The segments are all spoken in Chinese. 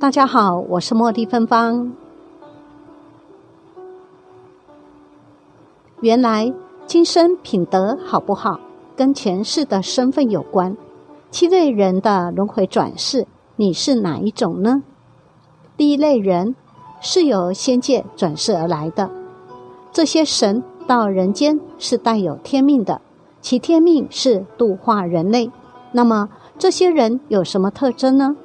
大家好，我是茉莉芬芳。原来今生品德好不好，跟前世的身份有关。七类人的轮回转世，你是哪一种呢？第一类人是由仙界转世而来的，这些神到人间是带有天命的，其天命是度化人类。那么这些人有什么特征呢？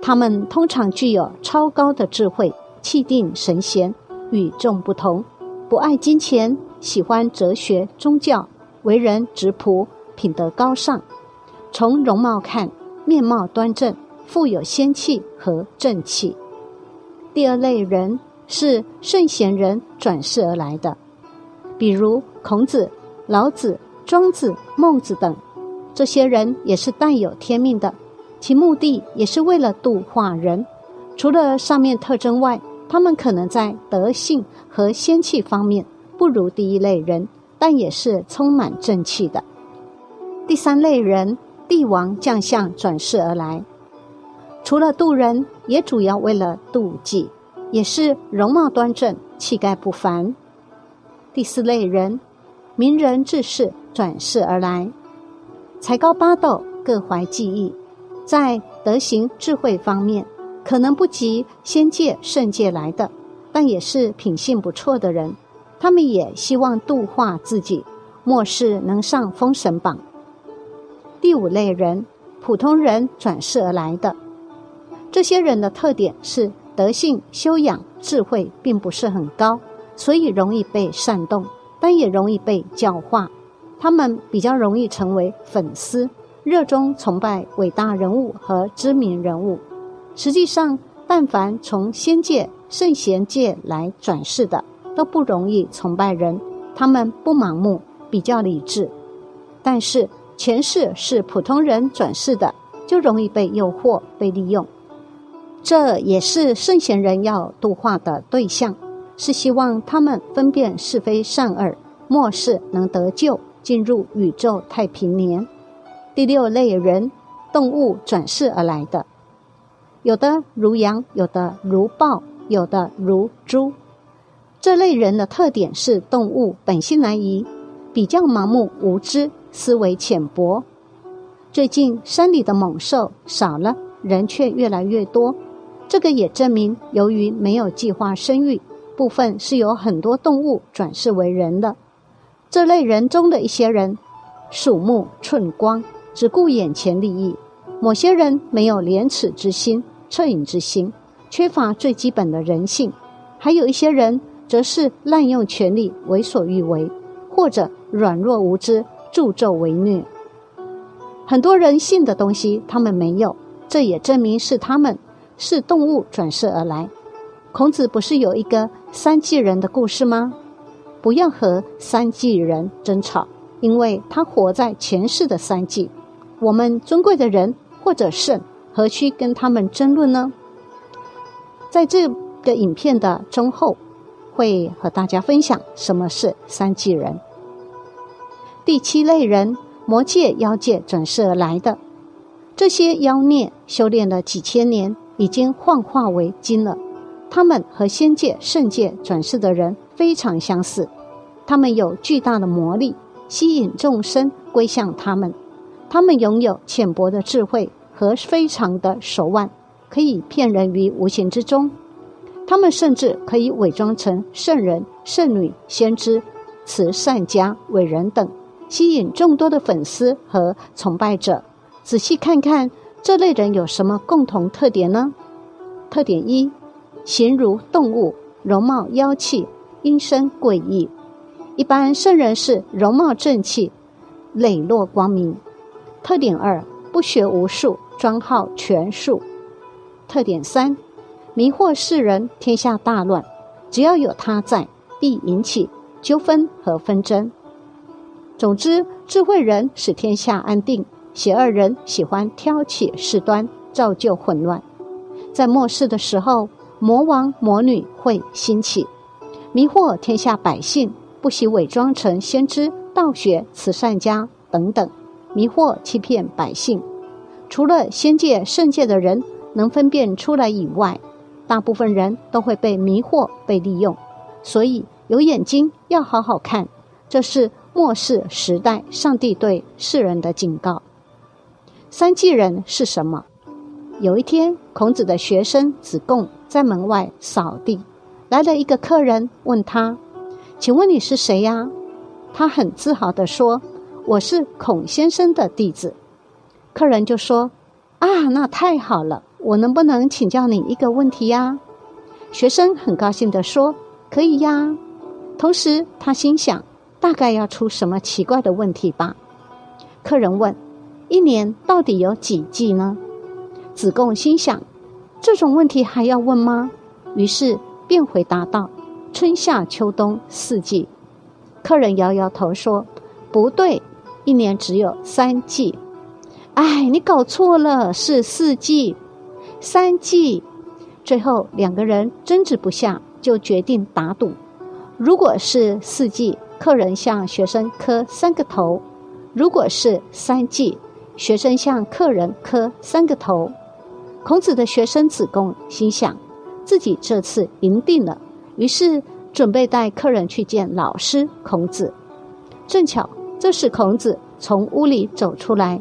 他们通常具有超高的智慧，气定神闲，与众不同，不爱金钱，喜欢哲学、宗教，为人直朴，品德高尚。从容貌看，面貌端正，富有仙气和正气。第二类人是圣贤人转世而来的，比如孔子、老子、庄子、孟子等，这些人也是带有天命的。其目的也是为了度化人。除了上面特征外，他们可能在德性和仙气方面不如第一类人，但也是充满正气的。第三类人，帝王将相转世而来，除了渡人，也主要为了妒忌，也是容貌端正、气概不凡。第四类人，名人志士转世而来，才高八斗，各怀技艺。在德行智慧方面，可能不及仙界圣界来的，但也是品性不错的人。他们也希望度化自己，末世能上封神榜。第五类人，普通人转世而来的，这些人的特点是德性修养、智慧并不是很高，所以容易被煽动，但也容易被教化。他们比较容易成为粉丝。热衷崇拜伟大人物和知名人物。实际上，但凡从仙界、圣贤界来转世的，都不容易崇拜人。他们不盲目，比较理智。但是前世是普通人转世的，就容易被诱惑、被利用。这也是圣贤人要度化的对象，是希望他们分辨是非善恶，末世能得救，进入宇宙太平年。第六类人，动物转世而来的，有的如羊，有的如豹，有的如猪。这类人的特点是动物本性难移，比较盲目无知，思维浅薄。最近山里的猛兽少了，人却越来越多。这个也证明，由于没有计划生育，部分是有很多动物转世为人的。这类人中的一些人，鼠目寸光。只顾眼前利益，某些人没有廉耻之心、恻隐之心，缺乏最基本的人性；还有一些人则是滥用权力、为所欲为，或者软弱无知、助纣为虐。很多人性的东西他们没有，这也证明是他们是动物转世而来。孔子不是有一个三季人的故事吗？不要和三季人争吵，因为他活在前世的三季。我们尊贵的人或者圣，何须跟他们争论呢？在这个影片的中后，会和大家分享什么是三界人。第七类人，魔界妖界转世而来的，这些妖孽修炼了几千年，已经幻化为精了。他们和仙界、圣界转世的人非常相似，他们有巨大的魔力，吸引众生归向他们。他们拥有浅薄的智慧和非常的手腕，可以骗人于无形之中。他们甚至可以伪装成圣人、圣女、先知、慈善家、伟人等，吸引众多的粉丝和崇拜者。仔细看看这类人有什么共同特点呢？特点一：形如动物，容貌妖气，阴森诡异。一般圣人是容貌正气，磊落光明。特点二：不学无术，专好权术。特点三：迷惑世人，天下大乱，只要有他在，必引起纠纷和纷争。总之，智慧人使天下安定，邪恶人喜欢挑起事端，造就混乱。在末世的时候，魔王魔女会兴起，迷惑天下百姓，不惜伪装成先知、道学、慈善家等等。迷惑欺骗百姓，除了仙界、圣界的人能分辨出来以外，大部分人都会被迷惑、被利用。所以，有眼睛要好好看，这是末世时代上帝对世人的警告。三季人是什么？有一天，孔子的学生子贡在门外扫地，来了一个客人，问他：“请问你是谁呀？”他很自豪地说：“我是孔先生的弟子。”客人就说：“啊，那太好了！我能不能请教你一个问题呀？”学生很高兴地说：“可以呀。”同时，他心想：“大概要出什么奇怪的问题吧？”客人问：“一年到底有几季呢？”子贡心想：“这种问题还要问吗？”于是便回答道：“春夏秋冬四季。”客人摇摇头说：“不对，一年只有三季。”哎，你搞错了，是四季，三季。最后两个人争执不下，就决定打赌：如果是四季，客人向学生磕三个头；如果是三季，学生向客人磕三个头。孔子的学生子贡心想，自己这次赢定了，于是准备带客人去见老师孔子。正巧这时孔子从屋里走出来，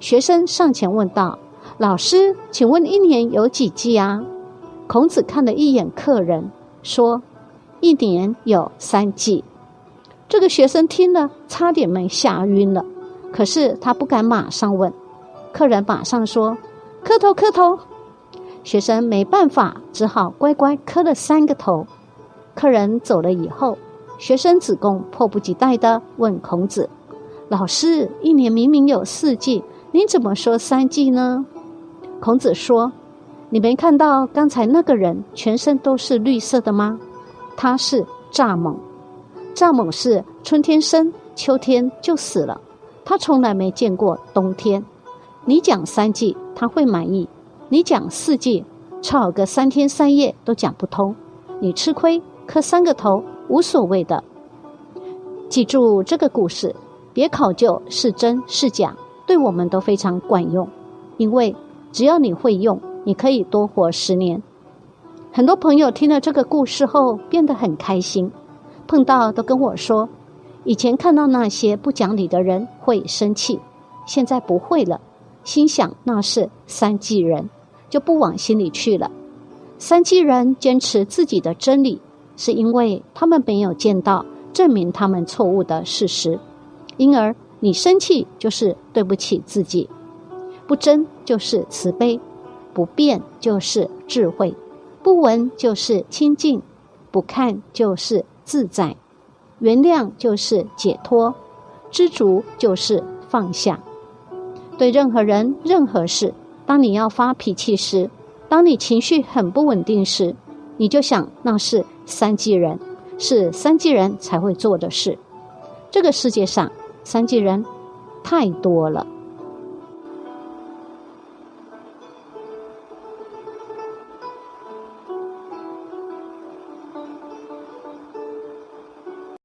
学生上前问道：“老师，请问一年有几季啊？”孔子看了一眼客人，说：“一年有三季。”这个学生听了，差点没吓晕了。可是他不敢马上问，客人马上说。磕头磕头，学生没办法，只好乖乖磕了三个头。客人走了以后，学生子贡迫不及待的问孔子：“老师，一年明明有四季，您怎么说三季呢？”孔子说：“你没看到刚才那个人全身都是绿色的吗？他是蚱蜢。蚱蜢是春天生，秋天就死了，他从来没见过冬天。你讲三季。”他会满意，你讲四季，吵个三天三夜都讲不通，你吃亏磕三个头无所谓的。记住这个故事，别考究是真是假，对我们都非常管用，因为只要你会用，你可以多活十年。很多朋友听了这个故事后变得很开心，碰到都跟我说，以前看到那些不讲理的人会生气，现在不会了。心想那是三季人，就不往心里去了。三季人坚持自己的真理，是因为他们没有见到证明他们错误的事实。因而你生气就是对不起自己，不争就是慈悲，不变就是智慧，不闻就是清净，不看就是自在，原谅就是解脱，知足就是放下。对任何人、任何事，当你要发脾气时，当你情绪很不稳定时，你就想那是三季人，是三季人才会做的事。这个世界上三季人太多了。